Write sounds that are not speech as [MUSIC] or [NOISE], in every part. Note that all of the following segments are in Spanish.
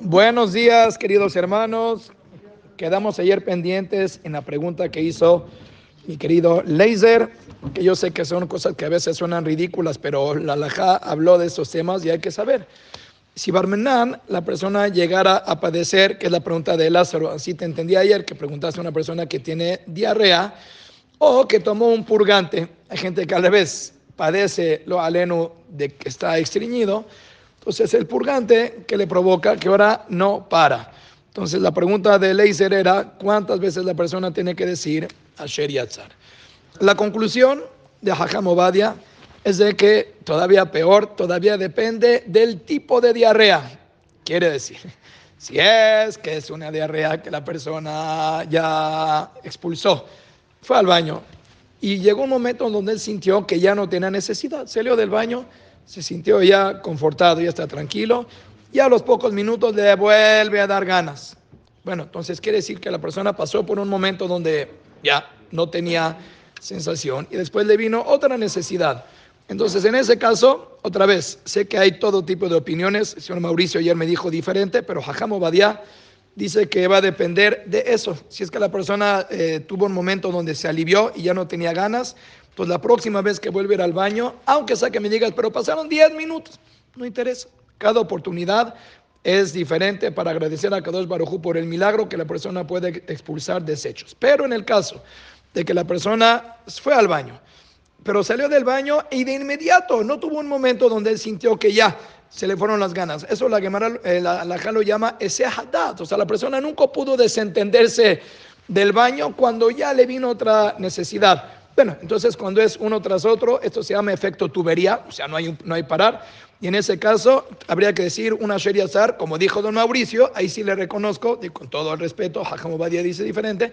Buenos días, queridos hermanos. Quedamos ayer pendientes en la pregunta que hizo mi querido Laser, que yo sé que son cosas que a veces suenan ridículas, pero la Laja habló de esos temas y hay que saber. Si Barmenán, la persona llegara a padecer, que es la pregunta de Lázaro, así te entendí ayer, que preguntaste a una persona que tiene diarrea o que tomó un purgante. Hay gente que al revés padece lo aleno de que está estreñido. Entonces el purgante que le provoca que ahora no para. Entonces la pregunta de Leiser era cuántas veces la persona tiene que decir Asher Yatzar. La conclusión de Hajam es de que todavía peor, todavía depende del tipo de diarrea. Quiere decir, [LAUGHS] si es que es una diarrea que la persona ya expulsó, fue al baño y llegó un momento donde él sintió que ya no tenía necesidad, salió del baño, se sintió ya confortado, ya está tranquilo, y a los pocos minutos le vuelve a dar ganas. Bueno, entonces quiere decir que la persona pasó por un momento donde ya no tenía sensación y después le vino otra necesidad. Entonces, en ese caso, otra vez, sé que hay todo tipo de opiniones. El señor Mauricio ayer me dijo diferente, pero Jajamo Badia dice que va a depender de eso. Si es que la persona eh, tuvo un momento donde se alivió y ya no tenía ganas, pues la próxima vez que vuelva a ir al baño, aunque sea que me digas, pero pasaron 10 minutos, no interesa. Cada oportunidad es diferente para agradecer a Kadosh Barujú por el milagro que la persona puede expulsar desechos. Pero en el caso de que la persona fue al baño, pero salió del baño y de inmediato no tuvo un momento donde él sintió que ya se le fueron las ganas. Eso la Gemara, eh, la lo llama ese hadat. O sea, la persona nunca pudo desentenderse del baño cuando ya le vino otra necesidad. Bueno, entonces cuando es uno tras otro, esto se llama efecto tubería, o sea, no hay, no hay parar. Y en ese caso, habría que decir una Sheriazar, como dijo don Mauricio, ahí sí le reconozco, y con todo el respeto, Jajam Badia dice diferente,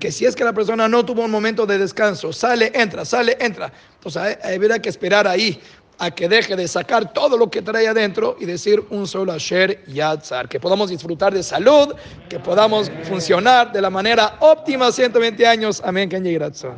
que si es que la persona no tuvo un momento de descanso, sale, entra, sale, entra, entonces habría que esperar ahí a que deje de sacar todo lo que trae adentro y decir un solo Asher Yatzar, que podamos disfrutar de salud, que podamos funcionar de la manera óptima 120 años. Amén, Kanye